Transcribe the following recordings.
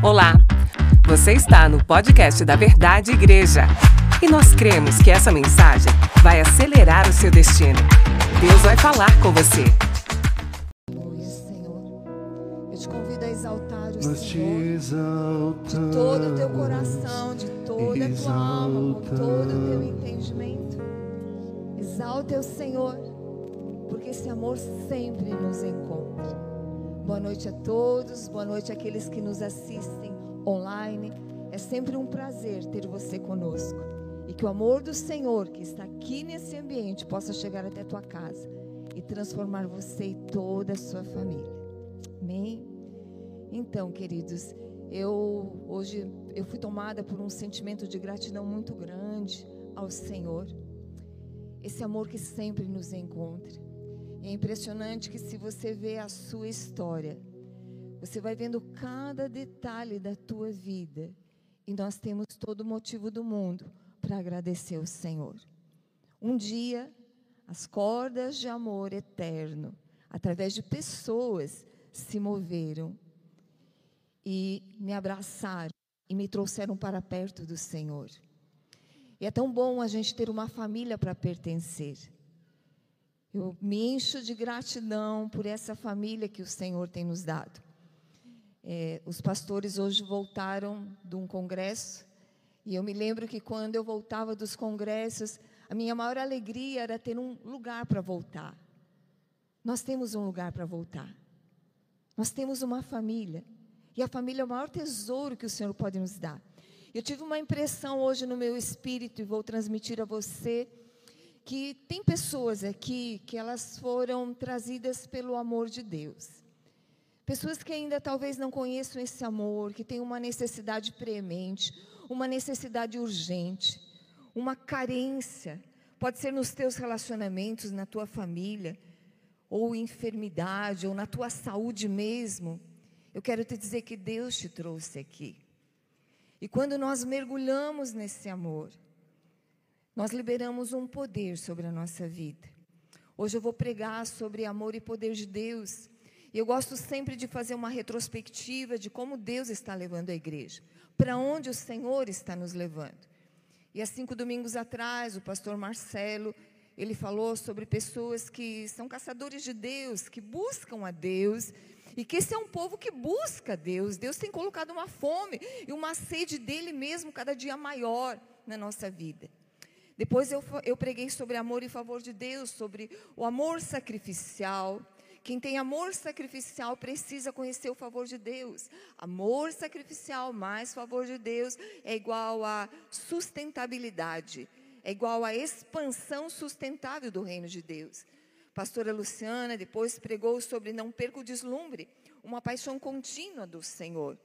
Olá, você está no podcast da Verdade Igreja e nós cremos que essa mensagem vai acelerar o seu destino. Deus vai falar com você. Senhor. Eu te convido a exaltar o Nós te Senhor de todo o teu coração, de toda a tua alma, com todo o teu entendimento. Exalta o Senhor, porque esse amor sempre nos encontra. Boa noite a todos, boa noite àqueles que nos assistem online. É sempre um prazer ter você conosco. E que o amor do Senhor que está aqui nesse ambiente possa chegar até a tua casa e transformar você e toda a sua família. Amém? Então, queridos, eu hoje eu fui tomada por um sentimento de gratidão muito grande ao Senhor. Esse amor que sempre nos encontra. É impressionante que se você vê a sua história, você vai vendo cada detalhe da tua vida. E nós temos todo o motivo do mundo para agradecer ao Senhor. Um dia, as cordas de amor eterno, através de pessoas, se moveram e me abraçaram e me trouxeram para perto do Senhor. E é tão bom a gente ter uma família para pertencer. Eu me encho de gratidão por essa família que o Senhor tem nos dado. É, os pastores hoje voltaram de um congresso e eu me lembro que quando eu voltava dos congressos, a minha maior alegria era ter um lugar para voltar. Nós temos um lugar para voltar. Nós temos uma família. E a família é o maior tesouro que o Senhor pode nos dar. Eu tive uma impressão hoje no meu espírito e vou transmitir a você que tem pessoas aqui que elas foram trazidas pelo amor de Deus. Pessoas que ainda talvez não conheçam esse amor, que têm uma necessidade premente, uma necessidade urgente, uma carência. Pode ser nos teus relacionamentos, na tua família, ou enfermidade, ou na tua saúde mesmo. Eu quero te dizer que Deus te trouxe aqui. E quando nós mergulhamos nesse amor, nós liberamos um poder sobre a nossa vida. Hoje eu vou pregar sobre amor e poder de Deus. E eu gosto sempre de fazer uma retrospectiva de como Deus está levando a igreja, para onde o Senhor está nos levando. E há cinco domingos atrás, o pastor Marcelo, ele falou sobre pessoas que são caçadores de Deus, que buscam a Deus, e que esse é um povo que busca Deus. Deus tem colocado uma fome e uma sede dele mesmo cada dia maior na nossa vida. Depois eu, eu preguei sobre amor e favor de Deus, sobre o amor sacrificial. Quem tem amor sacrificial precisa conhecer o favor de Deus. Amor sacrificial mais favor de Deus é igual a sustentabilidade, é igual a expansão sustentável do reino de Deus. Pastora Luciana depois pregou sobre não perca o deslumbre, uma paixão contínua do Senhor.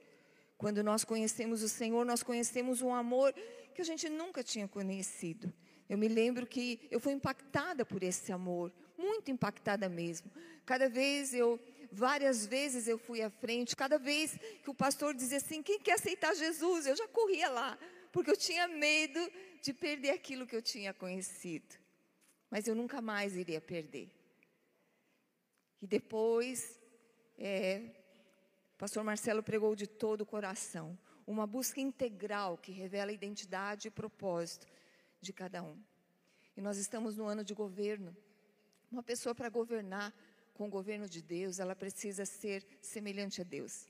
Quando nós conhecemos o Senhor, nós conhecemos um amor que a gente nunca tinha conhecido. Eu me lembro que eu fui impactada por esse amor, muito impactada mesmo. Cada vez eu, várias vezes eu fui à frente, cada vez que o pastor dizia assim: quem quer aceitar Jesus? Eu já corria lá, porque eu tinha medo de perder aquilo que eu tinha conhecido. Mas eu nunca mais iria perder. E depois, é, o pastor Marcelo pregou de todo o coração, uma busca integral que revela identidade e propósito de cada um. E nós estamos no ano de governo. Uma pessoa para governar com o governo de Deus, ela precisa ser semelhante a Deus.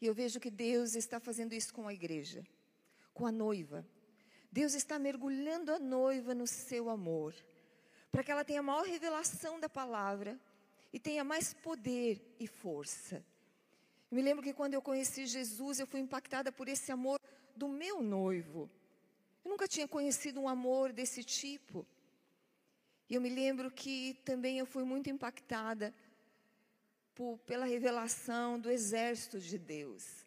E eu vejo que Deus está fazendo isso com a igreja, com a noiva. Deus está mergulhando a noiva no seu amor, para que ela tenha maior revelação da palavra e tenha mais poder e força. Eu me lembro que quando eu conheci Jesus, eu fui impactada por esse amor do meu noivo. Eu nunca tinha conhecido um amor desse tipo. E eu me lembro que também eu fui muito impactada por, pela revelação do exército de Deus.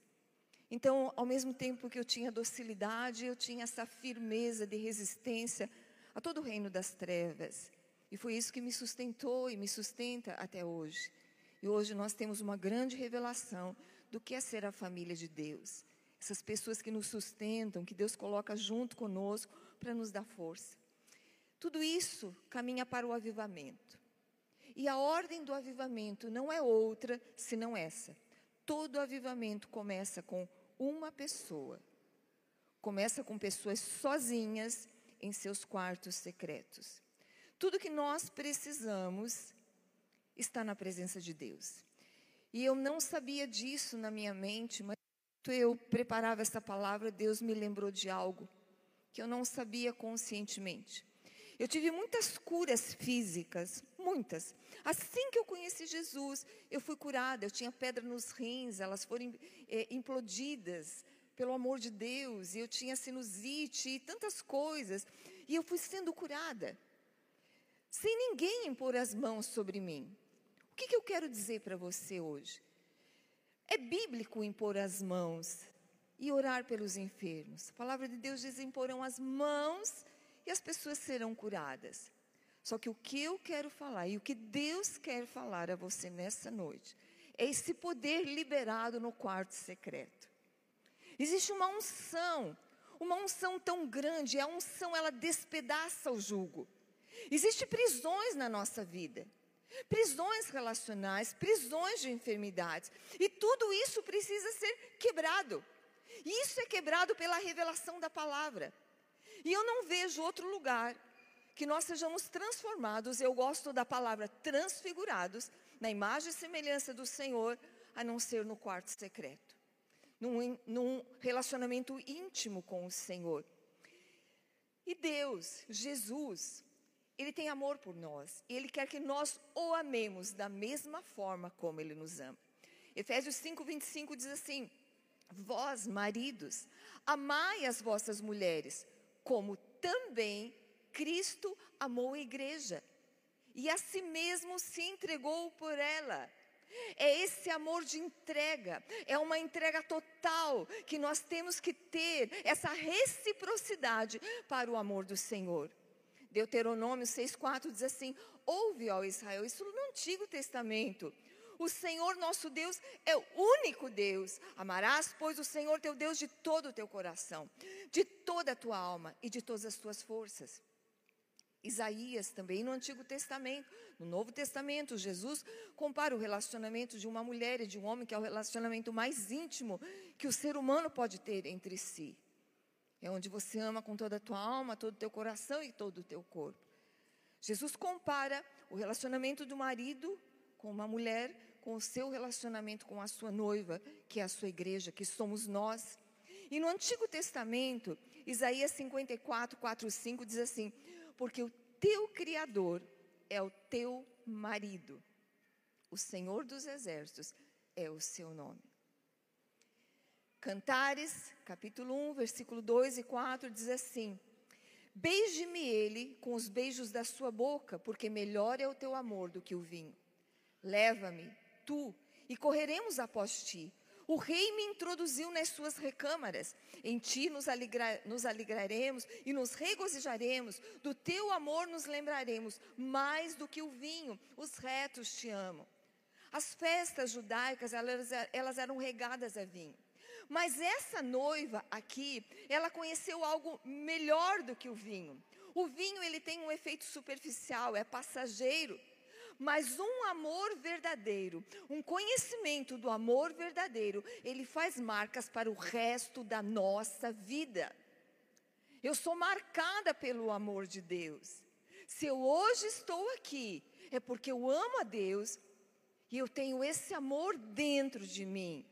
Então, ao mesmo tempo que eu tinha docilidade, eu tinha essa firmeza de resistência a todo o reino das trevas. E foi isso que me sustentou e me sustenta até hoje. E hoje nós temos uma grande revelação do que é ser a família de Deus. Essas pessoas que nos sustentam, que Deus coloca junto conosco para nos dar força. Tudo isso caminha para o avivamento. E a ordem do avivamento não é outra senão essa. todo avivamento começa com uma pessoa. Começa com pessoas sozinhas em seus quartos secretos. Tudo que nós precisamos está na presença de Deus. E eu não sabia disso na minha mente, mas eu preparava essa palavra, Deus me lembrou de algo que eu não sabia conscientemente. Eu tive muitas curas físicas, muitas. Assim que eu conheci Jesus, eu fui curada. Eu tinha pedra nos rins, elas foram é, implodidas pelo amor de Deus. E eu tinha sinusite e tantas coisas. E eu fui sendo curada, sem ninguém impor as mãos sobre mim. O que, que eu quero dizer para você hoje? É bíblico impor as mãos e orar pelos enfermos. A palavra de Deus diz: imporão as mãos e as pessoas serão curadas. Só que o que eu quero falar e o que Deus quer falar a você nessa noite é esse poder liberado no quarto secreto. Existe uma unção, uma unção tão grande, a unção ela despedaça o jugo. Existem prisões na nossa vida, prisões relacionais, prisões de enfermidades, e tudo isso precisa ser quebrado. E isso é quebrado pela revelação da palavra. E eu não vejo outro lugar que nós sejamos transformados, eu gosto da palavra transfigurados, na imagem e semelhança do Senhor, a não ser no quarto secreto, num, num relacionamento íntimo com o Senhor. E Deus, Jesus, Ele tem amor por nós, e Ele quer que nós o amemos da mesma forma como Ele nos ama. Efésios 5, 25 diz assim: Vós, maridos, amai as vossas mulheres, como também Cristo amou a igreja e a si mesmo se entregou por ela. É esse amor de entrega, é uma entrega total que nós temos que ter, essa reciprocidade para o amor do Senhor. Deuteronômio 6,4 diz assim: Ouve, ó Israel, isso no Antigo Testamento. O Senhor nosso Deus é o único Deus. Amarás, pois, o Senhor teu Deus de todo o teu coração, de toda a tua alma e de todas as tuas forças. Isaías também no Antigo Testamento, no Novo Testamento, Jesus compara o relacionamento de uma mulher e de um homem, que é o relacionamento mais íntimo que o ser humano pode ter entre si. É onde você ama com toda a tua alma, todo o teu coração e todo o teu corpo. Jesus compara o relacionamento do marido com uma mulher com o seu relacionamento com a sua noiva, que é a sua igreja, que somos nós. E no Antigo Testamento, Isaías 54, 4, 5 diz assim: Porque o teu Criador é o teu marido, o Senhor dos Exércitos é o seu nome. Cantares, capítulo 1, versículo 2 e 4 diz assim: Beije-me ele com os beijos da sua boca, porque melhor é o teu amor do que o vinho. Leva-me tu, e correremos após ti. O rei me introduziu nas suas recâmaras. Em ti nos, alegra, nos alegraremos e nos regozijaremos. Do teu amor nos lembraremos, mais do que o vinho. Os retos te amam. As festas judaicas, elas, elas eram regadas a vinho. Mas essa noiva aqui, ela conheceu algo melhor do que o vinho. O vinho ele tem um efeito superficial, é passageiro. Mas um amor verdadeiro, um conhecimento do amor verdadeiro, ele faz marcas para o resto da nossa vida. Eu sou marcada pelo amor de Deus. Se eu hoje estou aqui, é porque eu amo a Deus e eu tenho esse amor dentro de mim.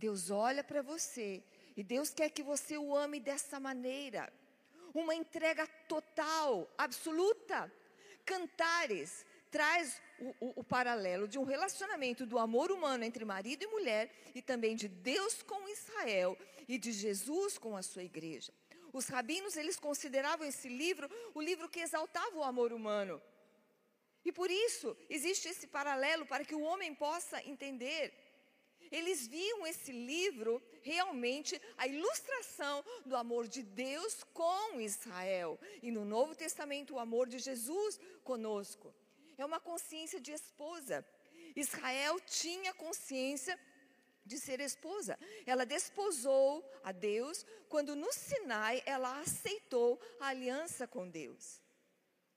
Deus olha para você e Deus quer que você o ame dessa maneira. Uma entrega total, absoluta. Cantares, traz o, o, o, paralelo de um relacionamento do amor humano entre marido e mulher e também de Deus com Israel e de Jesus com a sua igreja. Os rabinos, eles consideravam esse livro o livro que exaltava o amor humano. E por isso existe esse paralelo para que o homem possa entender. Eles viam esse livro realmente a ilustração do amor de Deus com Israel. E no Novo Testamento, o amor de Jesus conosco é uma consciência de esposa. Israel tinha consciência de ser esposa. Ela desposou a Deus quando no Sinai ela aceitou a aliança com Deus.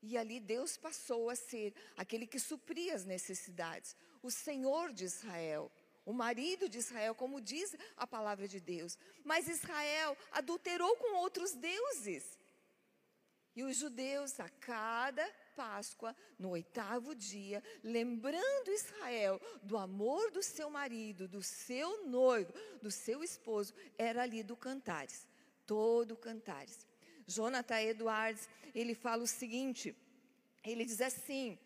E ali Deus passou a ser aquele que supria as necessidades, o Senhor de Israel, o marido de Israel, como diz a palavra de Deus. Mas Israel adulterou com outros deuses. E os judeus, a cada Páscoa, no oitavo dia, lembrando Israel do amor do seu marido, do seu noivo, do seu esposo, era ali do Cantares, todo Cantares. Jonathan Edwards, ele fala o seguinte, ele diz assim,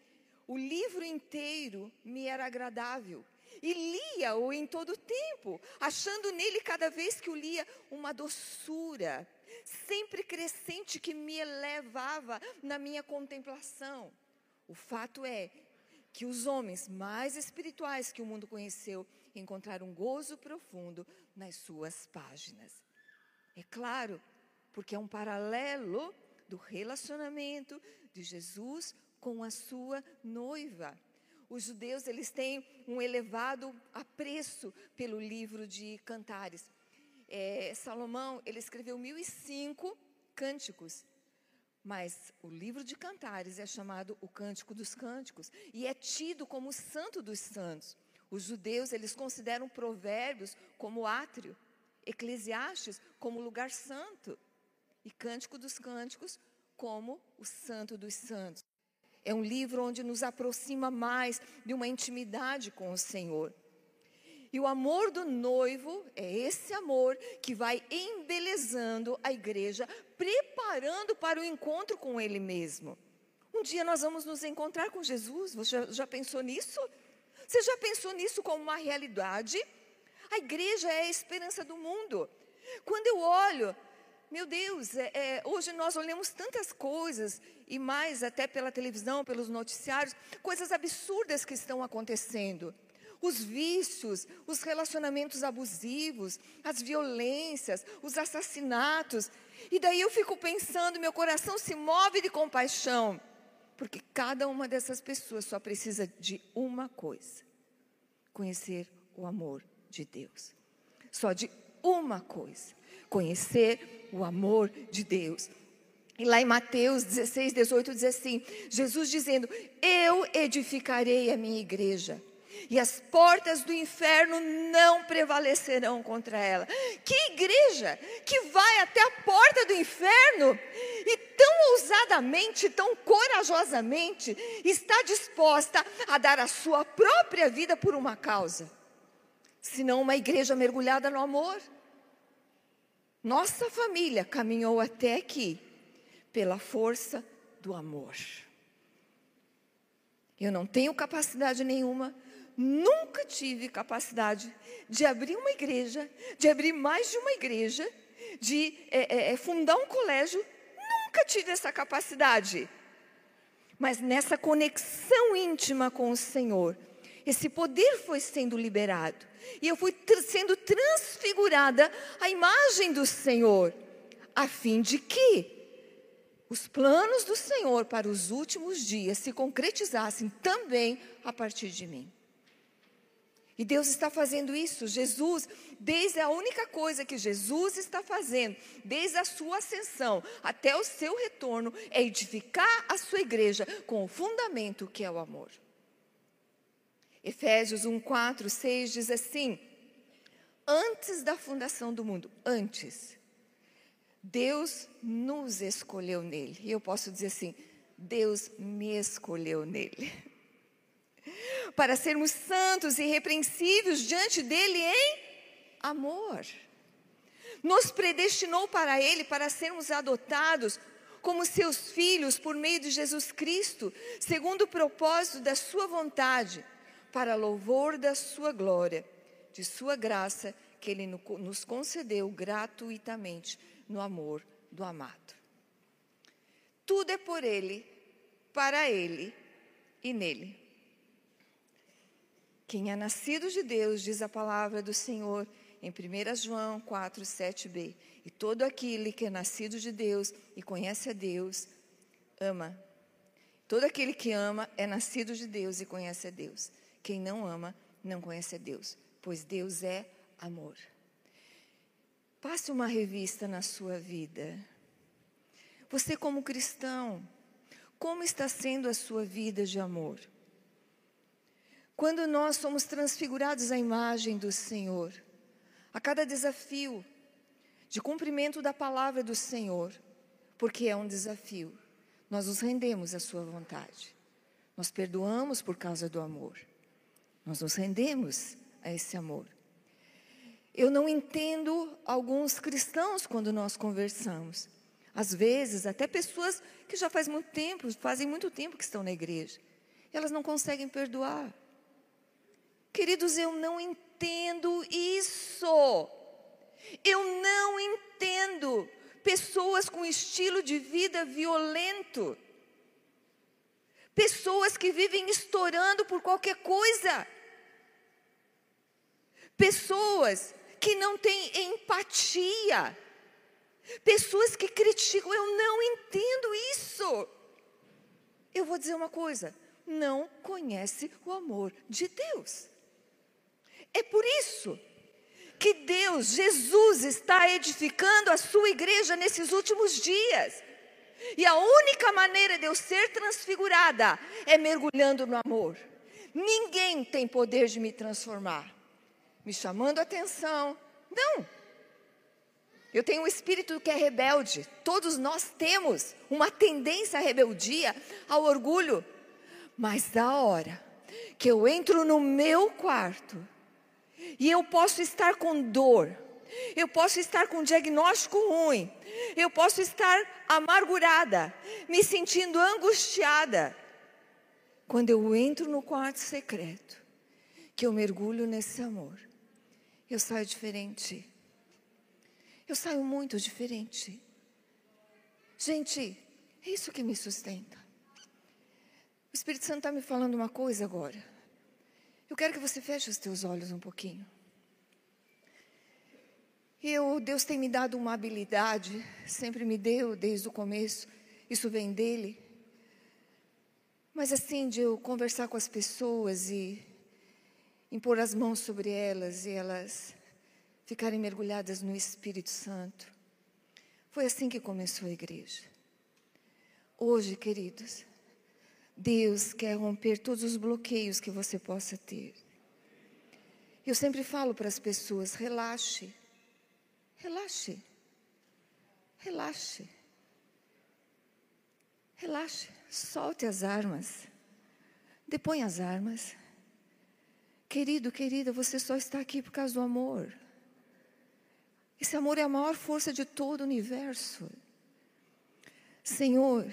o livro inteiro me era agradável, e lia-o em todo o tempo, achando nele cada vez que o lia uma doçura, sempre crescente que me elevava na minha contemplação. O fato é que os homens mais espirituais que o mundo conheceu encontraram um gozo profundo nas suas páginas. É claro, porque é um paralelo do relacionamento de Jesus com a sua noiva. Os judeus, eles têm um elevado apreço pelo livro de Cantares. É, Salomão, ele escreveu 1005 cânticos, mas o livro de Cantares é chamado o Cântico dos Cânticos e é tido como o santo dos santos. Os judeus, eles consideram provérbios como átrio, Eclesiastes como lugar santo e Cântico dos Cânticos como o santo dos santos. É um livro onde nos aproxima mais de uma intimidade com o Senhor. E o amor do noivo é esse amor que vai embelezando a igreja, preparando para o encontro com Ele mesmo. Um dia nós vamos nos encontrar com Jesus. Você já, já pensou nisso? Você já pensou nisso como uma realidade? A igreja é a esperança do mundo. Quando eu olho meu Deus, é, é, hoje nós olhamos tantas coisas, e mais até pela televisão, pelos noticiários, coisas absurdas que estão acontecendo. Os vícios, os relacionamentos abusivos, as violências, os assassinatos. E daí eu fico pensando, meu coração se move de compaixão, porque cada uma dessas pessoas só precisa de uma coisa: conhecer o amor de Deus. Só de uma coisa: conhecer o amor de Deus. E lá em Mateus 16, 18 diz assim: Jesus dizendo: Eu edificarei a minha igreja, e as portas do inferno não prevalecerão contra ela. Que igreja que vai até a porta do inferno e tão ousadamente, tão corajosamente está disposta a dar a sua própria vida por uma causa, senão uma igreja mergulhada no amor. Nossa família caminhou até aqui pela força do amor. Eu não tenho capacidade nenhuma, nunca tive capacidade de abrir uma igreja, de abrir mais de uma igreja, de é, é, é fundar um colégio, nunca tive essa capacidade. Mas nessa conexão íntima com o Senhor, esse poder foi sendo liberado. E eu fui sendo transfigurada à imagem do Senhor, a fim de que os planos do Senhor para os últimos dias se concretizassem também a partir de mim. E Deus está fazendo isso. Jesus, desde a única coisa que Jesus está fazendo, desde a sua ascensão até o seu retorno, é edificar a sua igreja com o fundamento que é o amor. Efésios 1, 4, 6 diz assim: Antes da fundação do mundo, antes, Deus nos escolheu nele. E eu posso dizer assim: Deus me escolheu nele. Para sermos santos e irrepreensíveis diante dele em amor. Nos predestinou para ele para sermos adotados como seus filhos por meio de Jesus Cristo, segundo o propósito da sua vontade para louvor da sua glória, de sua graça, que ele nos concedeu gratuitamente no amor do amado. Tudo é por ele, para ele e nele. Quem é nascido de Deus, diz a palavra do Senhor em 1 João 4, 7b. E todo aquele que é nascido de Deus e conhece a Deus, ama. Todo aquele que ama é nascido de Deus e conhece a Deus. Quem não ama não conhece Deus, pois Deus é amor. Passe uma revista na sua vida. Você, como cristão, como está sendo a sua vida de amor? Quando nós somos transfigurados à imagem do Senhor, a cada desafio de cumprimento da palavra do Senhor, porque é um desafio, nós nos rendemos à Sua vontade. Nós perdoamos por causa do amor. Nós nos rendemos a esse amor. Eu não entendo alguns cristãos quando nós conversamos. Às vezes, até pessoas que já faz muito tempo, fazem muito tempo que estão na igreja, elas não conseguem perdoar. Queridos, eu não entendo isso. Eu não entendo pessoas com estilo de vida violento. Pessoas que vivem estourando por qualquer coisa. Pessoas que não têm empatia. Pessoas que criticam. Eu não entendo isso. Eu vou dizer uma coisa: não conhece o amor de Deus. É por isso que Deus, Jesus, está edificando a sua igreja nesses últimos dias. E a única maneira de eu ser transfigurada é mergulhando no amor. Ninguém tem poder de me transformar, me chamando a atenção. Não. Eu tenho um espírito que é rebelde. Todos nós temos uma tendência à rebeldia, ao orgulho. Mas da hora que eu entro no meu quarto, e eu posso estar com dor, eu posso estar com um diagnóstico ruim, eu posso estar amargurada, me sentindo angustiada. Quando eu entro no quarto secreto, que eu mergulho nesse amor, eu saio diferente. Eu saio muito diferente. Gente, é isso que me sustenta. O Espírito Santo está me falando uma coisa agora. Eu quero que você feche os teus olhos um pouquinho. Eu, Deus tem me dado uma habilidade, sempre me deu desde o começo, isso vem dele. Mas assim, de eu conversar com as pessoas e impor as mãos sobre elas e elas ficarem mergulhadas no Espírito Santo. Foi assim que começou a igreja. Hoje, queridos, Deus quer romper todos os bloqueios que você possa ter. Eu sempre falo para as pessoas: relaxe, relaxe, relaxe, relaxe, solte as armas, depõe as armas. Querido, querida, você só está aqui por causa do amor. Esse amor é a maior força de todo o universo. Senhor,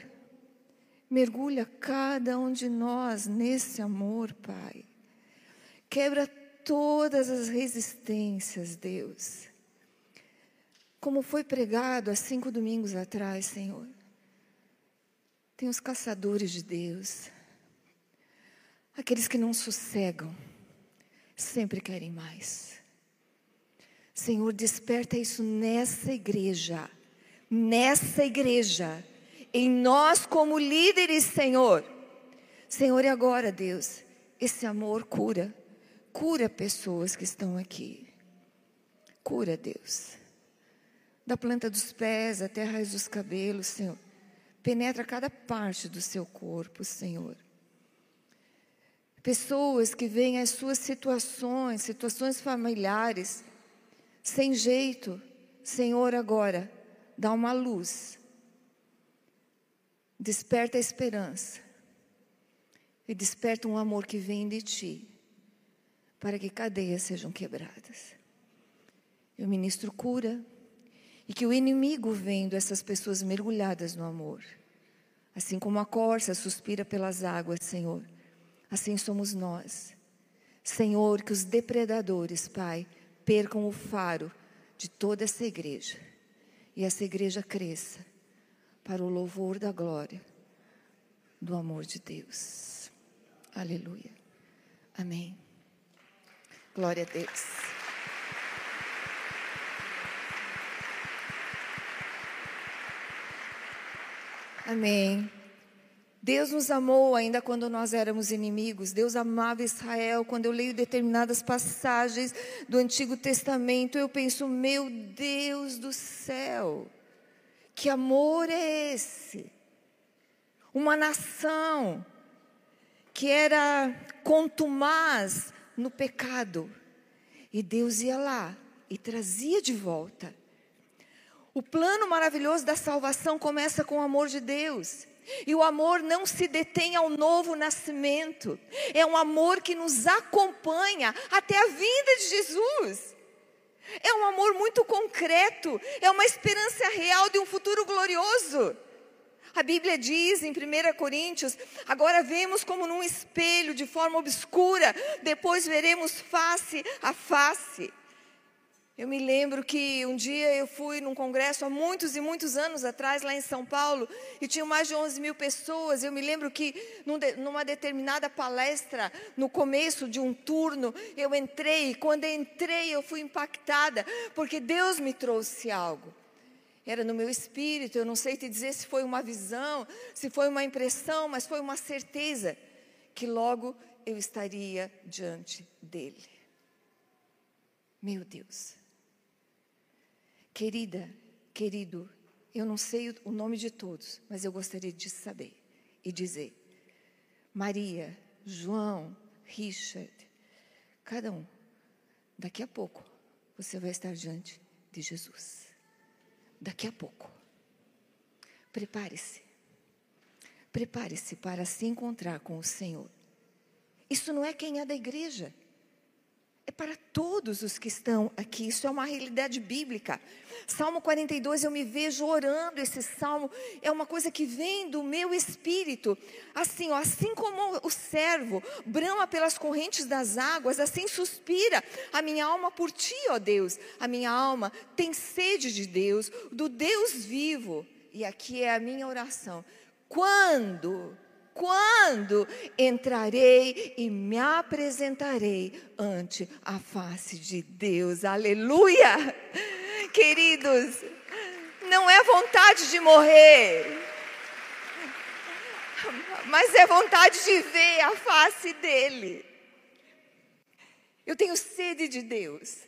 Mergulha cada um de nós nesse amor, Pai. Quebra todas as resistências, Deus. Como foi pregado há cinco domingos atrás, Senhor. Tem os caçadores de Deus, aqueles que não sossegam, sempre querem mais. Senhor, desperta isso nessa igreja, nessa igreja em nós como líderes, Senhor. Senhor, e agora, Deus, esse amor cura, cura pessoas que estão aqui. Cura, Deus. Da planta dos pés até a raiz dos cabelos, Senhor. Penetra cada parte do seu corpo, Senhor. Pessoas que veem as suas situações, situações familiares, sem jeito, Senhor, agora, dá uma luz Desperta a esperança. E desperta um amor que vem de ti. Para que cadeias sejam quebradas. Eu ministro cura. E que o inimigo vendo essas pessoas mergulhadas no amor. Assim como a corça suspira pelas águas, Senhor. Assim somos nós. Senhor, que os depredadores, Pai, percam o faro de toda essa igreja. E essa igreja cresça para o louvor da glória do amor de Deus. Aleluia. Amém. Glória a Deus. Amém. Deus nos amou ainda quando nós éramos inimigos. Deus amava Israel. Quando eu leio determinadas passagens do Antigo Testamento, eu penso, meu Deus do céu. Que amor é esse? Uma nação que era contumaz no pecado. E Deus ia lá e trazia de volta. O plano maravilhoso da salvação começa com o amor de Deus. E o amor não se detém ao novo nascimento. É um amor que nos acompanha até a vinda de Jesus. É um amor muito concreto, é uma esperança real de um futuro glorioso. A Bíblia diz em 1 Coríntios: agora vemos como num espelho, de forma obscura, depois veremos face a face. Eu me lembro que um dia eu fui num congresso há muitos e muitos anos atrás, lá em São Paulo, e tinha mais de 11 mil pessoas. Eu me lembro que numa determinada palestra, no começo de um turno, eu entrei, e quando entrei eu fui impactada, porque Deus me trouxe algo. Era no meu espírito, eu não sei te dizer se foi uma visão, se foi uma impressão, mas foi uma certeza que logo eu estaria diante dele. Meu Deus. Querida, querido, eu não sei o nome de todos, mas eu gostaria de saber e dizer: Maria, João, Richard, cada um, daqui a pouco você vai estar diante de Jesus. Daqui a pouco. Prepare-se. Prepare-se para se encontrar com o Senhor. Isso não é quem é da igreja é para todos os que estão aqui. Isso é uma realidade bíblica. Salmo 42, eu me vejo orando esse salmo, é uma coisa que vem do meu espírito. Assim, ó, assim como o servo brama pelas correntes das águas, assim suspira a minha alma por ti, ó Deus. A minha alma tem sede de Deus, do Deus vivo. E aqui é a minha oração. Quando quando entrarei e me apresentarei ante a face de Deus. Aleluia! Queridos, não é vontade de morrer, mas é vontade de ver a face dele. Eu tenho sede de Deus.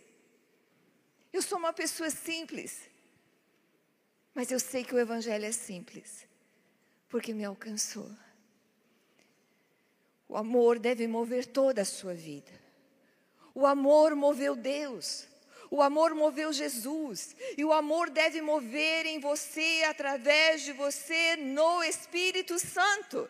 Eu sou uma pessoa simples, mas eu sei que o Evangelho é simples, porque me alcançou. O amor deve mover toda a sua vida. O amor moveu Deus. O amor moveu Jesus. E o amor deve mover em você, através de você, no Espírito Santo.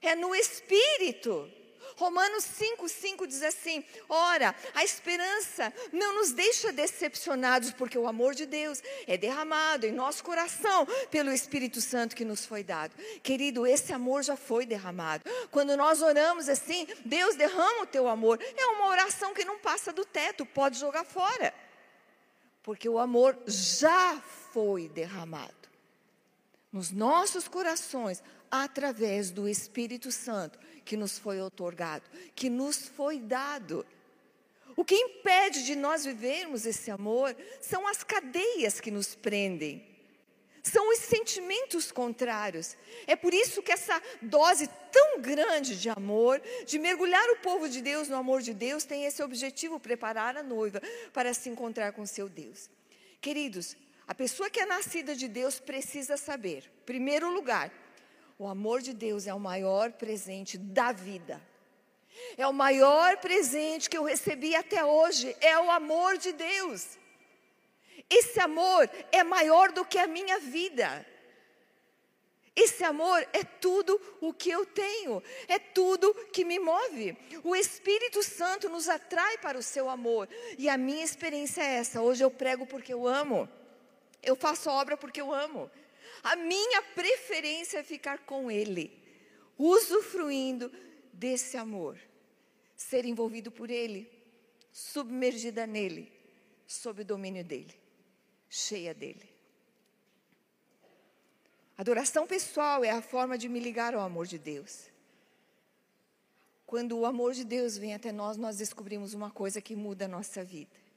É no Espírito. Romanos 5, 5 diz assim: Ora, a esperança não nos deixa decepcionados, porque o amor de Deus é derramado em nosso coração pelo Espírito Santo que nos foi dado. Querido, esse amor já foi derramado. Quando nós oramos assim, Deus derrama o teu amor. É uma oração que não passa do teto, pode jogar fora. Porque o amor já foi derramado nos nossos corações através do Espírito Santo que nos foi otorgado, que nos foi dado. O que impede de nós vivermos esse amor são as cadeias que nos prendem. São os sentimentos contrários. É por isso que essa dose tão grande de amor, de mergulhar o povo de Deus no amor de Deus, tem esse objetivo: preparar a noiva para se encontrar com seu Deus. Queridos, a pessoa que é nascida de Deus precisa saber, primeiro lugar, o amor de Deus é o maior presente da vida. É o maior presente que eu recebi até hoje, é o amor de Deus. Esse amor é maior do que a minha vida. Esse amor é tudo o que eu tenho, é tudo que me move. O Espírito Santo nos atrai para o seu amor. E a minha experiência é essa. Hoje eu prego porque eu amo. Eu faço obra porque eu amo. A minha preferência é ficar com Ele, usufruindo desse amor, ser envolvido por Ele, submergida nele, sob o domínio dele, cheia dele. Adoração pessoal é a forma de me ligar ao amor de Deus. Quando o amor de Deus vem até nós, nós descobrimos uma coisa que muda a nossa vida.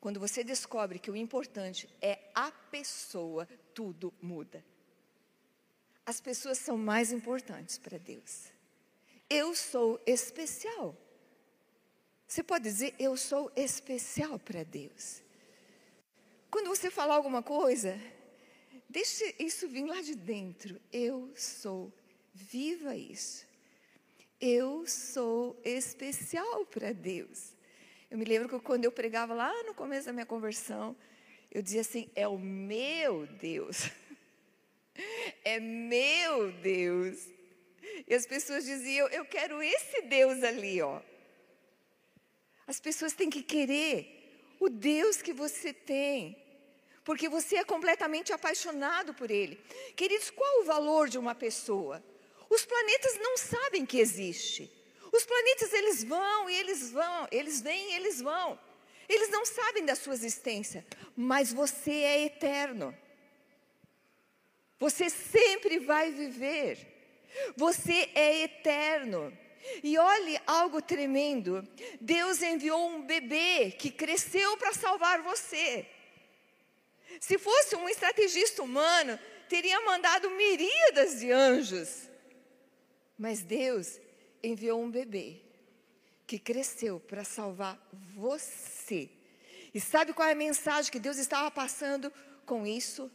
Quando você descobre que o importante é a pessoa, tudo muda. As pessoas são mais importantes para Deus. Eu sou especial. Você pode dizer, eu sou especial para Deus. Quando você falar alguma coisa, deixe isso vir lá de dentro. Eu sou. Viva isso. Eu sou especial para Deus. Eu me lembro que quando eu pregava lá no começo da minha conversão, eu dizia assim: é o meu Deus. É meu Deus. E as pessoas diziam: eu quero esse Deus ali, ó. As pessoas têm que querer o Deus que você tem, porque você é completamente apaixonado por Ele. Queridos, qual o valor de uma pessoa? Os planetas não sabem que existe. Os planetas eles vão e eles vão, eles vêm e eles vão. Eles não sabem da sua existência, mas você é eterno. Você sempre vai viver. Você é eterno. E olhe algo tremendo. Deus enviou um bebê que cresceu para salvar você. Se fosse um estrategista humano, teria mandado miríadas de anjos. Mas Deus enviou um bebê que cresceu para salvar você. E sabe qual é a mensagem que Deus estava passando com isso?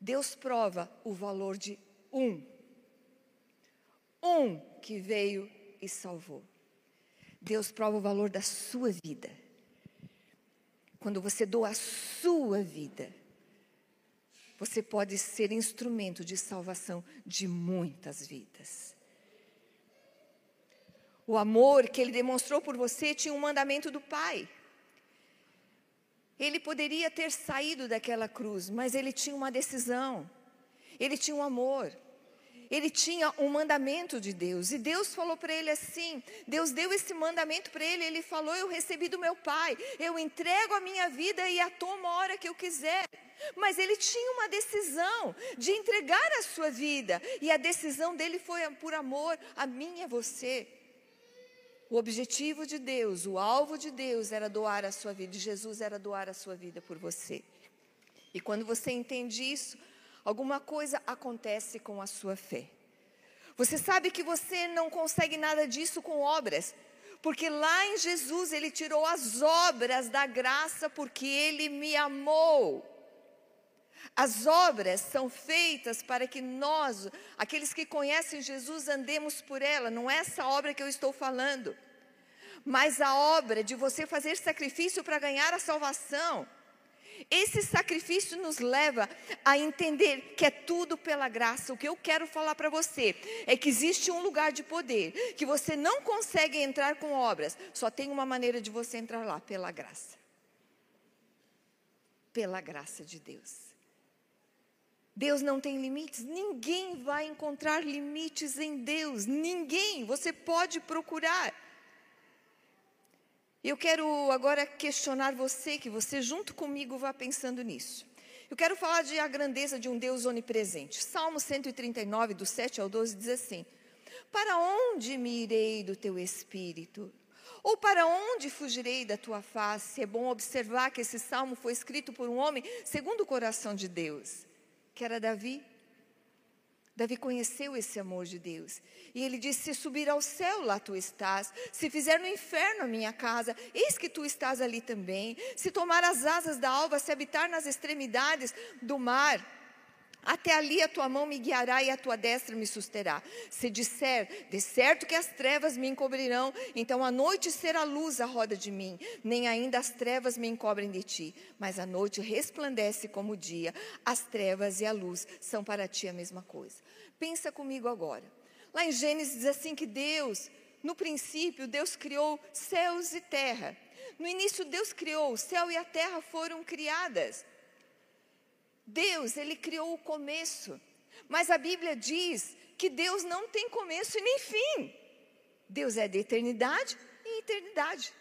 Deus prova o valor de um. Um que veio e salvou. Deus prova o valor da sua vida. Quando você doa a sua vida, você pode ser instrumento de salvação de muitas vidas. O amor que ele demonstrou por você tinha um mandamento do Pai. Ele poderia ter saído daquela cruz, mas ele tinha uma decisão. Ele tinha um amor. Ele tinha um mandamento de Deus. E Deus falou para ele assim: Deus deu esse mandamento para ele. Ele falou: Eu recebi do meu pai. Eu entrego a minha vida e a tomo a hora que eu quiser. Mas ele tinha uma decisão de entregar a sua vida. E a decisão dele foi por amor a mim e a você. O objetivo de Deus, o alvo de Deus era doar a sua vida, Jesus era doar a sua vida por você. E quando você entende isso, alguma coisa acontece com a sua fé. Você sabe que você não consegue nada disso com obras, porque lá em Jesus ele tirou as obras da graça porque ele me amou. As obras são feitas para que nós, aqueles que conhecem Jesus, andemos por ela. Não é essa obra que eu estou falando, mas a obra de você fazer sacrifício para ganhar a salvação. Esse sacrifício nos leva a entender que é tudo pela graça. O que eu quero falar para você é que existe um lugar de poder que você não consegue entrar com obras, só tem uma maneira de você entrar lá, pela graça. Pela graça de Deus. Deus não tem limites, ninguém vai encontrar limites em Deus, ninguém, você pode procurar. Eu quero agora questionar você, que você junto comigo vá pensando nisso. Eu quero falar de a grandeza de um Deus onipresente. Salmo 139, do 7 ao 12, diz assim: Para onde me irei do teu espírito? Ou para onde fugirei da tua face? É bom observar que esse salmo foi escrito por um homem segundo o coração de Deus que era Davi. Davi conheceu esse amor de Deus. E ele disse: Se subir ao céu, lá tu estás. Se fizer no inferno a minha casa, eis que tu estás ali também. Se tomar as asas da alva, se habitar nas extremidades do mar, até ali a tua mão me guiará e a tua destra me susterá. Se disser, de certo que as trevas me encobrirão, então a noite será luz à roda de mim, nem ainda as trevas me encobrem de ti. Mas a noite resplandece como o dia, as trevas e a luz são para ti a mesma coisa. Pensa comigo agora. Lá em Gênesis diz assim que Deus, no princípio, Deus criou céus e terra. No início, Deus criou, o céu e a terra foram criadas. Deus, ele criou o começo. Mas a Bíblia diz que Deus não tem começo e nem fim. Deus é de eternidade e eternidade.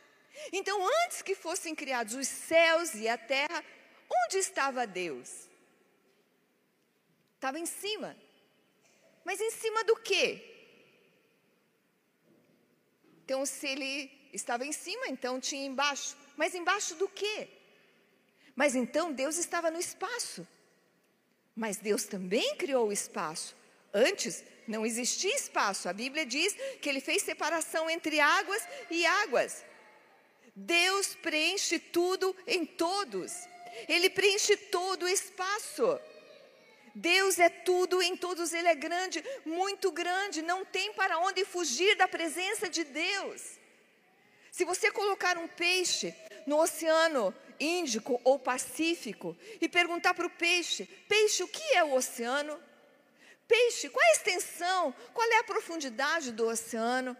Então, antes que fossem criados os céus e a terra, onde estava Deus? Estava em cima. Mas em cima do quê? Então, se ele estava em cima, então tinha embaixo. Mas embaixo do quê? Mas então Deus estava no espaço. Mas Deus também criou o espaço. Antes não existia espaço. A Bíblia diz que ele fez separação entre águas e águas. Deus preenche tudo em todos. Ele preenche todo o espaço. Deus é tudo em todos, Ele é grande, muito grande, não tem para onde fugir da presença de Deus. Se você colocar um peixe no oceano Índico ou Pacífico e perguntar para o peixe: peixe, o que é o oceano? Peixe, qual é a extensão? Qual é a profundidade do oceano?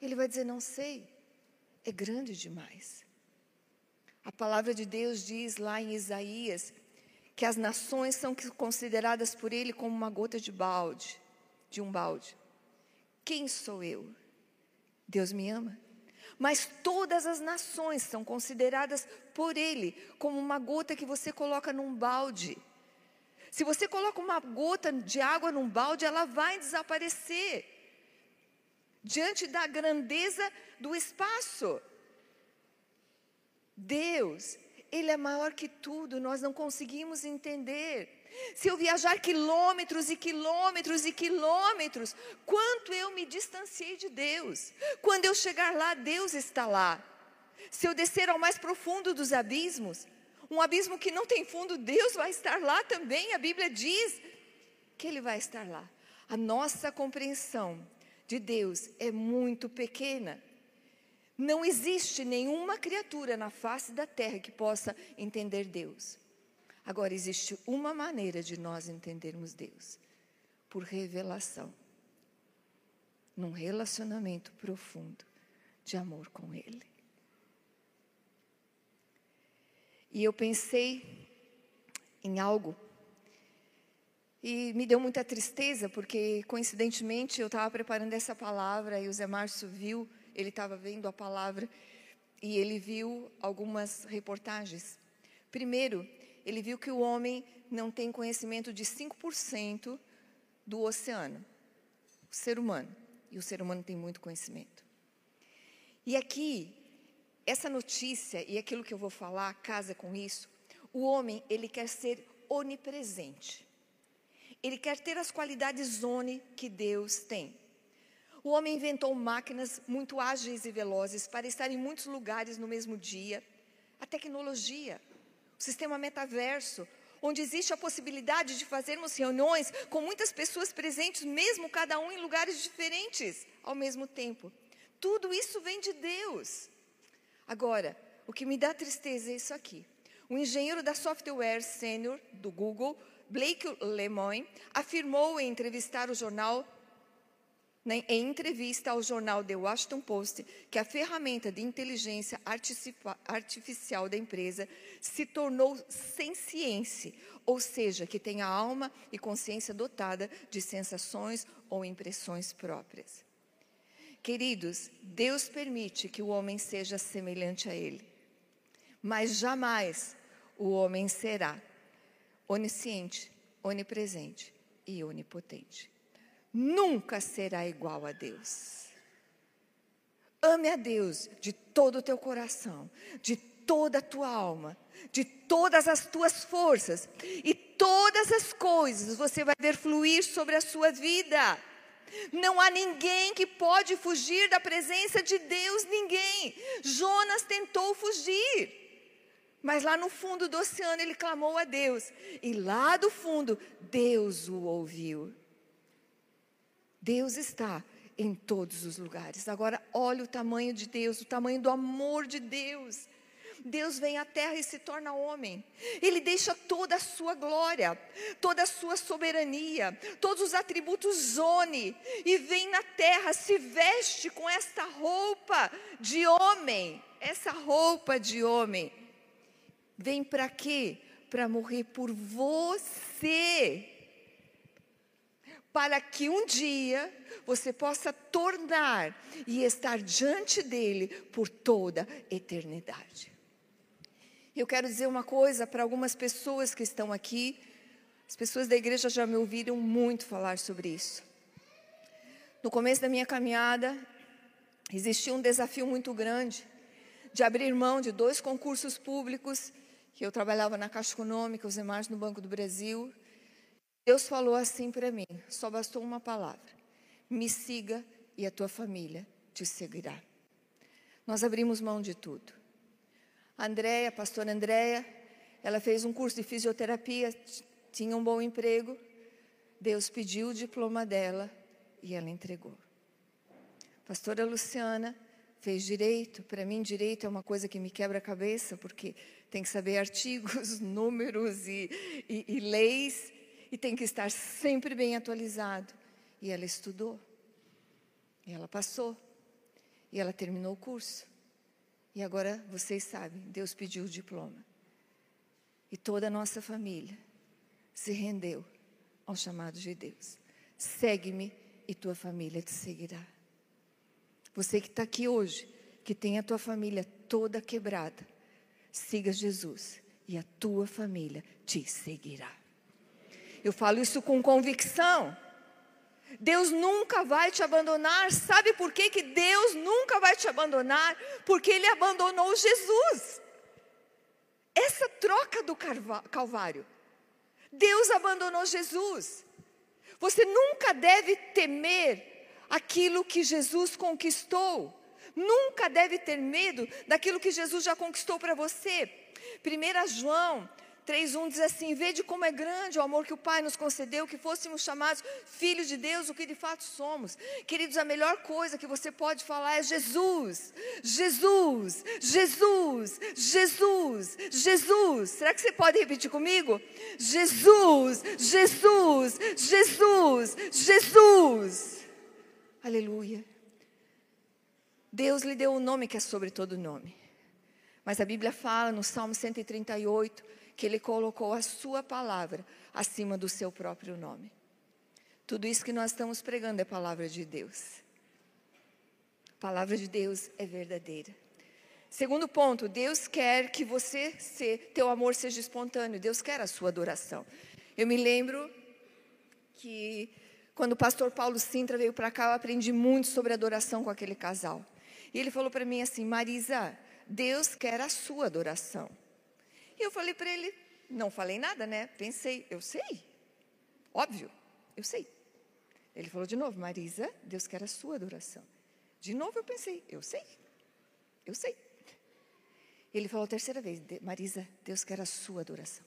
Ele vai dizer: não sei, é grande demais. A palavra de Deus diz lá em Isaías que as nações são consideradas por ele como uma gota de balde, de um balde. Quem sou eu? Deus me ama. Mas todas as nações são consideradas por ele como uma gota que você coloca num balde. Se você coloca uma gota de água num balde, ela vai desaparecer diante da grandeza do espaço. Deus ele é maior que tudo, nós não conseguimos entender. Se eu viajar quilômetros e quilômetros e quilômetros, quanto eu me distanciei de Deus. Quando eu chegar lá, Deus está lá. Se eu descer ao mais profundo dos abismos, um abismo que não tem fundo, Deus vai estar lá também. A Bíblia diz que Ele vai estar lá. A nossa compreensão de Deus é muito pequena. Não existe nenhuma criatura na face da terra que possa entender Deus. Agora, existe uma maneira de nós entendermos Deus: por revelação, num relacionamento profundo de amor com Ele. E eu pensei em algo e me deu muita tristeza, porque coincidentemente eu estava preparando essa palavra e o Zé Márcio viu ele estava vendo a palavra e ele viu algumas reportagens. Primeiro, ele viu que o homem não tem conhecimento de 5% do oceano, o ser humano. E o ser humano tem muito conhecimento. E aqui, essa notícia e aquilo que eu vou falar casa com isso. O homem, ele quer ser onipresente. Ele quer ter as qualidades oni que Deus tem. O homem inventou máquinas muito ágeis e velozes para estar em muitos lugares no mesmo dia. A tecnologia, sistema metaverso, onde existe a possibilidade de fazermos reuniões com muitas pessoas presentes, mesmo cada um em lugares diferentes ao mesmo tempo. Tudo isso vem de Deus. Agora, o que me dá tristeza é isso aqui. O engenheiro da software sênior do Google, Blake Lemoine, afirmou em entrevistar o jornal em entrevista ao jornal The Washington Post que a ferramenta de inteligência artificial da empresa se tornou senciente, ou seja, que tem a alma e consciência dotada de sensações ou impressões próprias. Queridos, Deus permite que o homem seja semelhante a Ele, mas jamais o homem será onisciente, onipresente e onipotente nunca será igual a Deus. Ame a Deus de todo o teu coração, de toda a tua alma, de todas as tuas forças e todas as coisas você vai ver fluir sobre a sua vida. Não há ninguém que pode fugir da presença de Deus, ninguém. Jonas tentou fugir. Mas lá no fundo do oceano ele clamou a Deus, e lá do fundo Deus o ouviu. Deus está em todos os lugares. Agora, olha o tamanho de Deus, o tamanho do amor de Deus. Deus vem à terra e se torna homem. Ele deixa toda a sua glória, toda a sua soberania, todos os atributos zone e vem na terra, se veste com esta roupa de homem, essa roupa de homem. Vem para quê? Para morrer por você para que um dia você possa tornar e estar diante dele por toda eternidade. Eu quero dizer uma coisa para algumas pessoas que estão aqui. As pessoas da igreja já me ouviram muito falar sobre isso. No começo da minha caminhada, existia um desafio muito grande de abrir mão de dois concursos públicos, que eu trabalhava na Caixa Econômica, os demais no Banco do Brasil, Deus falou assim para mim, só bastou uma palavra: me siga e a tua família te seguirá. Nós abrimos mão de tudo. A Andréia, a pastora Andréia, ela fez um curso de fisioterapia tinha um bom emprego, Deus pediu o diploma dela e ela entregou. Pastora Luciana fez direito. Para mim, direito é uma coisa que me quebra a cabeça, porque tem que saber artigos, números e, e, e leis, e tem que estar sempre bem atualizado. E ela estudou, e ela passou, e ela terminou o curso. E agora vocês sabem, Deus pediu o diploma. E toda a nossa família se rendeu ao chamado de Deus. Segue-me e tua família te seguirá. Você que está aqui hoje, que tem a tua família toda quebrada, siga Jesus e a tua família te seguirá. Eu falo isso com convicção. Deus nunca vai te abandonar. Sabe por que, que Deus nunca vai te abandonar? Porque Ele abandonou Jesus. Essa troca do Calvário. Deus abandonou Jesus. Você nunca deve temer aquilo que Jesus conquistou. Nunca deve ter medo daquilo que Jesus já conquistou para você. 1 João 3,1 diz assim: Vede como é grande o amor que o Pai nos concedeu, que fôssemos chamados filhos de Deus, o que de fato somos. Queridos, a melhor coisa que você pode falar é Jesus, Jesus, Jesus, Jesus, Jesus. Será que você pode repetir comigo? Jesus, Jesus, Jesus, Jesus. Aleluia. Deus lhe deu um nome que é sobre todo nome. Mas a Bíblia fala no Salmo 138 que ele colocou a sua palavra acima do seu próprio nome. Tudo isso que nós estamos pregando é palavra de Deus. A palavra de Deus é verdadeira. Segundo ponto, Deus quer que você, se, teu amor seja espontâneo. Deus quer a sua adoração. Eu me lembro que quando o pastor Paulo Sintra veio para cá, eu aprendi muito sobre adoração com aquele casal. E ele falou para mim assim: Marisa, Deus quer a sua adoração. Eu falei para ele: não falei nada, né? Pensei, eu sei. Óbvio, eu sei. Ele falou de novo: Marisa, Deus quer a sua adoração. De novo eu pensei: eu sei. Eu sei. Ele falou a terceira vez: Marisa, Deus quer a sua adoração.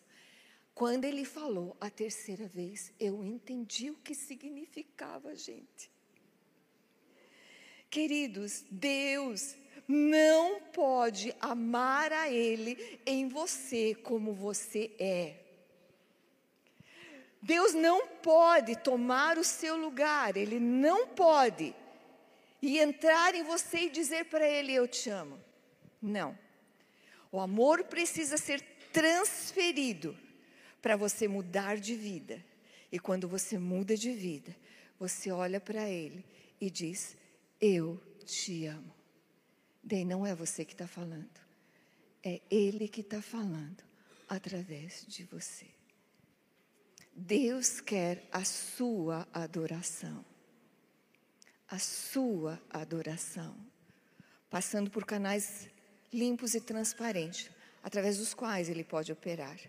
Quando ele falou a terceira vez, eu entendi o que significava, gente. Queridos, Deus não pode amar a Ele em você como você é. Deus não pode tomar o seu lugar, Ele não pode. E entrar em você e dizer para Ele: Eu te amo. Não. O amor precisa ser transferido para você mudar de vida. E quando você muda de vida, você olha para Ele e diz: Eu te amo. Daí não é você que está falando, é Ele que está falando através de você. Deus quer a sua adoração. A sua adoração. Passando por canais limpos e transparentes, através dos quais Ele pode operar.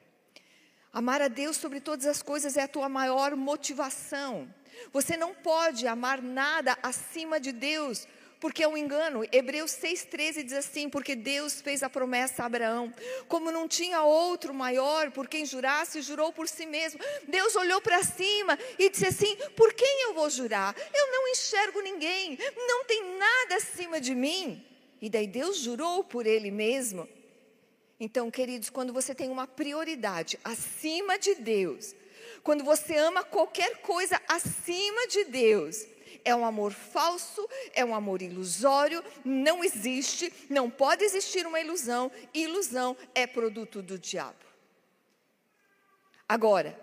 Amar a Deus sobre todas as coisas é a tua maior motivação. Você não pode amar nada acima de Deus, porque é um engano. Hebreus 6,13 diz assim: Porque Deus fez a promessa a Abraão, como não tinha outro maior por quem jurasse, jurou por si mesmo. Deus olhou para cima e disse assim: Por quem eu vou jurar? Eu não enxergo ninguém, não tem nada acima de mim. E daí Deus jurou por ele mesmo. Então, queridos, quando você tem uma prioridade acima de Deus, quando você ama qualquer coisa acima de Deus, é um amor falso, é um amor ilusório, não existe, não pode existir uma ilusão, ilusão é produto do diabo. Agora,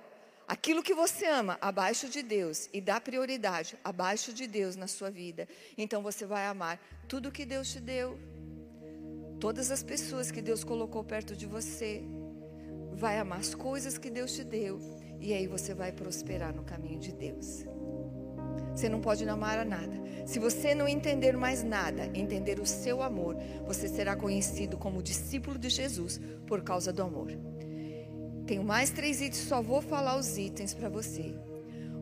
aquilo que você ama abaixo de Deus e dá prioridade abaixo de Deus na sua vida, então você vai amar tudo que Deus te deu, todas as pessoas que Deus colocou perto de você, vai amar as coisas que Deus te deu, e aí você vai prosperar no caminho de Deus. Você não pode não amar a nada. Se você não entender mais nada, entender o seu amor, você será conhecido como discípulo de Jesus por causa do amor. Tenho mais três itens, só vou falar os itens para você.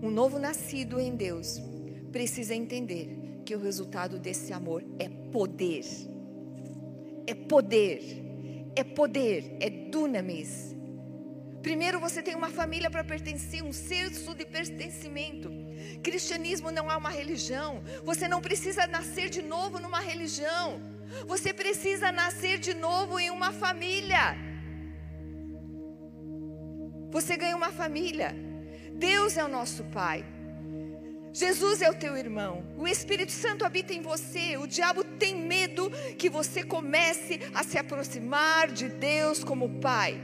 Um novo nascido em Deus precisa entender que o resultado desse amor é poder é poder, é poder, é dunamis. Primeiro você tem uma família para pertencer, um senso de pertencimento. Cristianismo não é uma religião. Você não precisa nascer de novo numa religião. Você precisa nascer de novo em uma família. Você ganha uma família. Deus é o nosso Pai. Jesus é o teu irmão. O Espírito Santo habita em você. O diabo tem medo que você comece a se aproximar de Deus como Pai.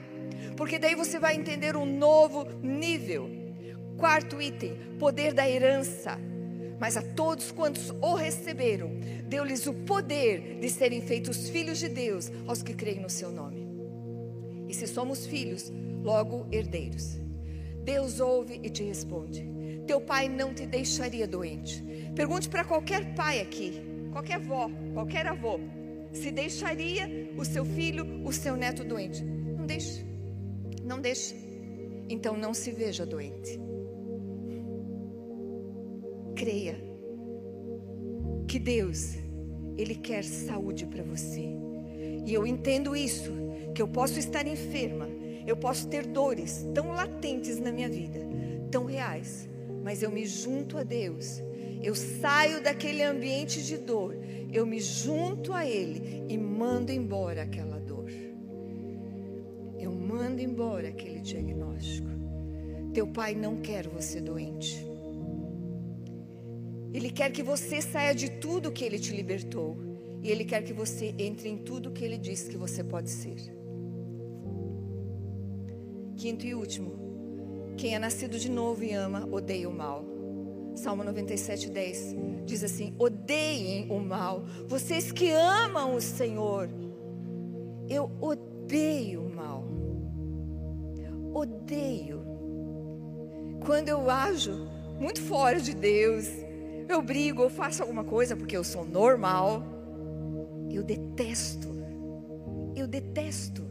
Porque daí você vai entender um novo nível. Quarto item: poder da herança. Mas a todos quantos o receberam, deu-lhes o poder de serem feitos filhos de Deus, aos que creem no seu nome. E se somos filhos, logo herdeiros. Deus ouve e te responde. Teu pai não te deixaria doente. Pergunte para qualquer pai aqui, qualquer avó, qualquer avô, se deixaria o seu filho, o seu neto doente. Não deixe. Não deixe. Então não se veja doente. Creia que Deus, Ele quer saúde para você. E eu entendo isso, que eu posso estar enferma, eu posso ter dores tão latentes na minha vida, tão reais, mas eu me junto a Deus. Eu saio daquele ambiente de dor, eu me junto a Ele e mando embora aquela dor. Eu mando embora aquele diagnóstico. Teu pai não quer você doente. Ele quer que você saia de tudo que ele te libertou. E ele quer que você entre em tudo que ele disse que você pode ser. Quinto e último. Quem é nascido de novo e ama, odeia o mal. Salmo 97, 10 diz assim: odeiem o mal. Vocês que amam o Senhor, eu odeio o mal. Odeio. Quando eu ajo muito fora de Deus, eu brigo, eu faço alguma coisa porque eu sou normal. Eu detesto. Eu detesto.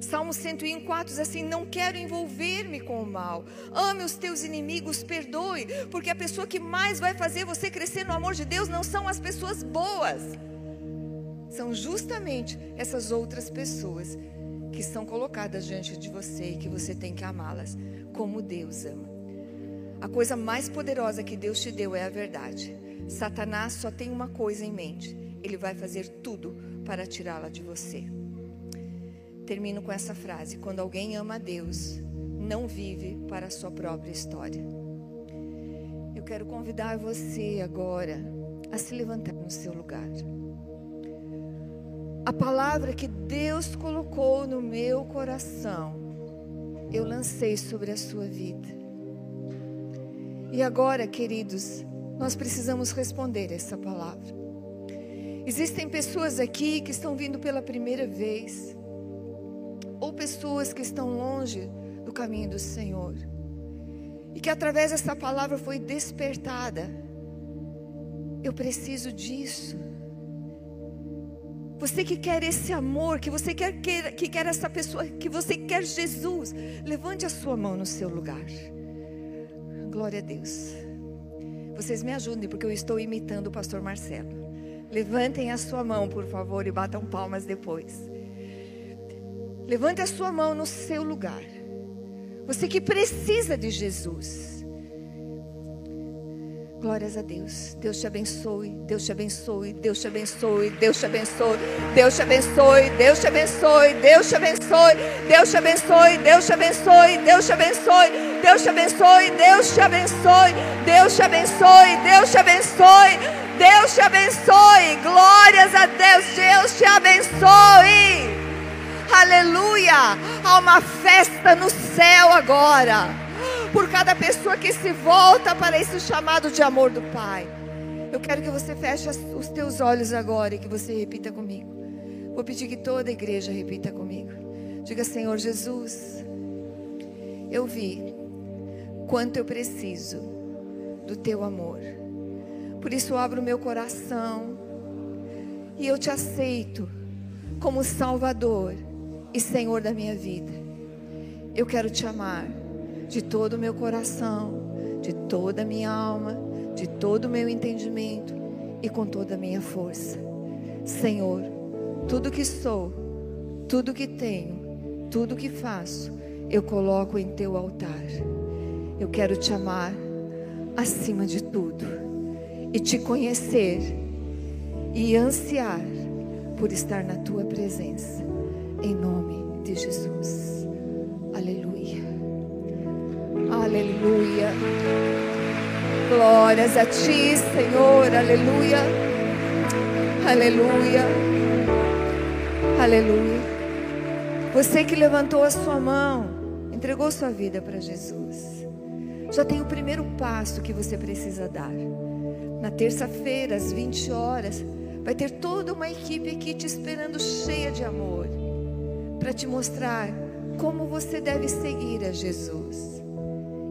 Salmo 101, 4 diz assim: Não quero envolver-me com o mal. Ame os teus inimigos, perdoe, porque a pessoa que mais vai fazer você crescer no amor de Deus não são as pessoas boas, são justamente essas outras pessoas que são colocadas diante de você e que você tem que amá-las como Deus ama. A coisa mais poderosa que Deus te deu é a verdade. Satanás só tem uma coisa em mente: ele vai fazer tudo para tirá-la de você. Termino com essa frase: quando alguém ama a Deus, não vive para a sua própria história. Eu quero convidar você agora a se levantar no seu lugar. A palavra que Deus colocou no meu coração, eu lancei sobre a sua vida. E agora, queridos, nós precisamos responder essa palavra. Existem pessoas aqui que estão vindo pela primeira vez, ou pessoas que estão longe do caminho do Senhor, e que através dessa palavra foi despertada. Eu preciso disso. Você que quer esse amor, que você quer, que quer essa pessoa, que você quer Jesus, levante a sua mão no seu lugar. Glória a Deus. Vocês me ajudem, porque eu estou imitando o pastor Marcelo. Levantem a sua mão, por favor, e batam palmas depois. Levante a sua mão no seu lugar. Você que precisa de Jesus. Glórias a Deus. Deus te abençoe. Deus te abençoe. Deus te abençoe. Deus te abençoe. Deus te abençoe. Deus te abençoe. Deus te abençoe. Deus te abençoe. Deus te abençoe. Deus te abençoe. Deus te abençoe. Deus te abençoe. Deus te abençoe. Deus te abençoe. Deus te abençoe. Glórias a Deus. Deus te abençoe. Aleluia. Há uma festa no céu agora por cada pessoa que se volta para esse chamado de amor do Pai. Eu quero que você feche os teus olhos agora e que você repita comigo. Vou pedir que toda a igreja repita comigo. Diga, Senhor Jesus, eu vi quanto eu preciso do teu amor. Por isso abro o meu coração e eu te aceito como Salvador e Senhor da minha vida. Eu quero te amar de todo o meu coração, de toda a minha alma, de todo o meu entendimento e com toda a minha força. Senhor, tudo que sou, tudo que tenho, tudo que faço, eu coloco em teu altar. Eu quero te amar acima de tudo e te conhecer e ansiar por estar na tua presença. Em nome de Jesus. Aleluia. Aleluia. Glórias a ti, Senhor. Aleluia. Aleluia. Aleluia. Você que levantou a sua mão, entregou sua vida para Jesus. Já tem o primeiro passo que você precisa dar. Na terça-feira, às 20 horas, vai ter toda uma equipe aqui te esperando cheia de amor para te mostrar como você deve seguir a Jesus.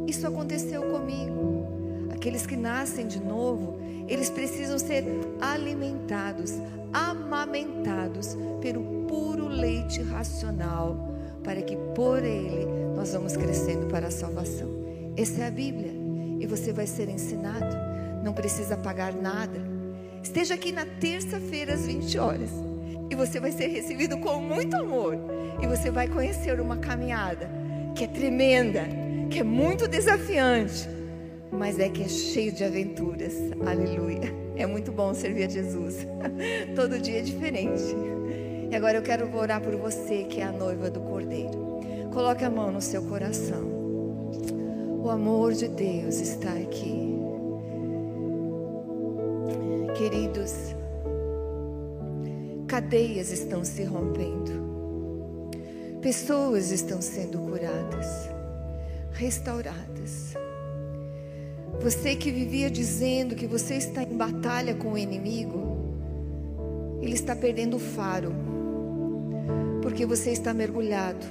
Isso aconteceu comigo. Aqueles que nascem de novo, eles precisam ser alimentados, amamentados pelo puro leite racional, para que por ele nós vamos crescendo para a salvação. Essa é a Bíblia e você vai ser ensinado, não precisa pagar nada. Esteja aqui na terça-feira às 20 horas e você vai ser recebido com muito amor e você vai conhecer uma caminhada que é tremenda, que é muito desafiante, mas é que é cheio de aventuras. Aleluia. É muito bom servir a Jesus. Todo dia é diferente. E agora eu quero orar por você que é a noiva do Cordeiro. Coloque a mão no seu coração. O amor de Deus está aqui. Queridos, cadeias estão se rompendo. Pessoas estão sendo curadas, restauradas. Você que vivia dizendo que você está em batalha com o inimigo, ele está perdendo o faro, porque você está mergulhado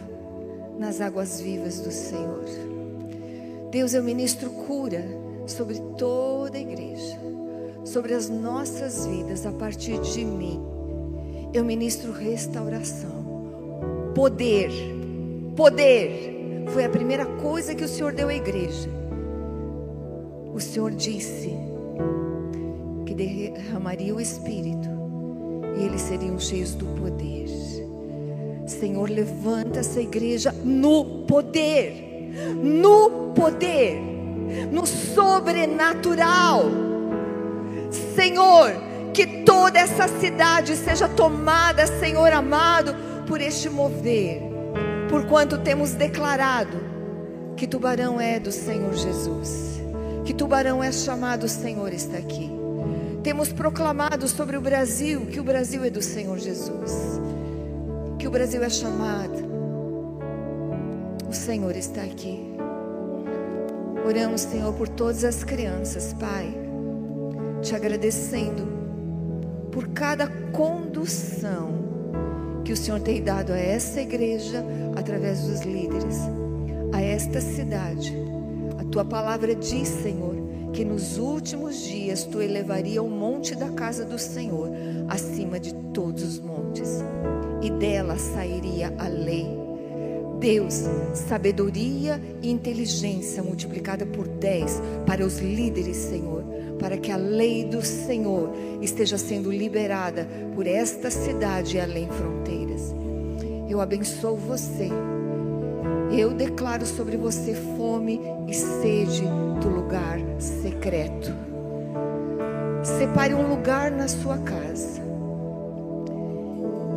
nas águas vivas do Senhor. Deus, eu ministro cura sobre toda a igreja, sobre as nossas vidas a partir de mim. Eu ministro restauração Poder. Poder. Foi a primeira coisa que o Senhor deu à igreja. O Senhor disse que derramaria o Espírito e eles seriam cheios do poder. Senhor, levanta essa igreja no poder, no poder, no sobrenatural. Senhor, que toda essa cidade seja tomada, Senhor amado, por este mover, por quanto temos declarado que Tubarão é do Senhor Jesus, que Tubarão é chamado, o Senhor está aqui. Temos proclamado sobre o Brasil que o Brasil é do Senhor Jesus, que o Brasil é chamado. O Senhor está aqui. Oramos, Senhor, por todas as crianças, Pai, te agradecendo por cada condução que o Senhor tem dado a essa igreja através dos líderes, a esta cidade. A tua palavra diz, Senhor, que nos últimos dias tu elevaria o monte da casa do Senhor acima de todos os montes, e dela sairia a lei. Deus, sabedoria e inteligência multiplicada por dez para os líderes, Senhor para que a lei do Senhor esteja sendo liberada por esta cidade e além fronteiras. Eu abençoo você. Eu declaro sobre você fome e sede do lugar secreto. Separe um lugar na sua casa.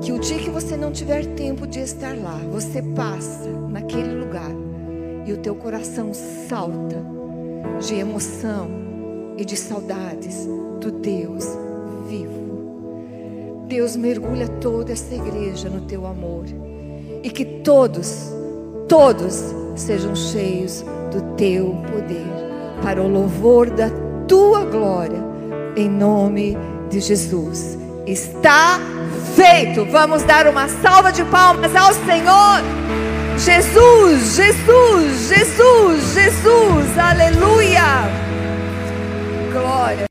Que o dia que você não tiver tempo de estar lá, você passa naquele lugar e o teu coração salta de emoção e de saudades do Deus vivo. Deus mergulha toda essa igreja no teu amor e que todos, todos sejam cheios do teu poder para o louvor da tua glória, em nome de Jesus. Está feito. Vamos dar uma salva de palmas ao Senhor. Jesus, Jesus, Jesus, Jesus, aleluia glória.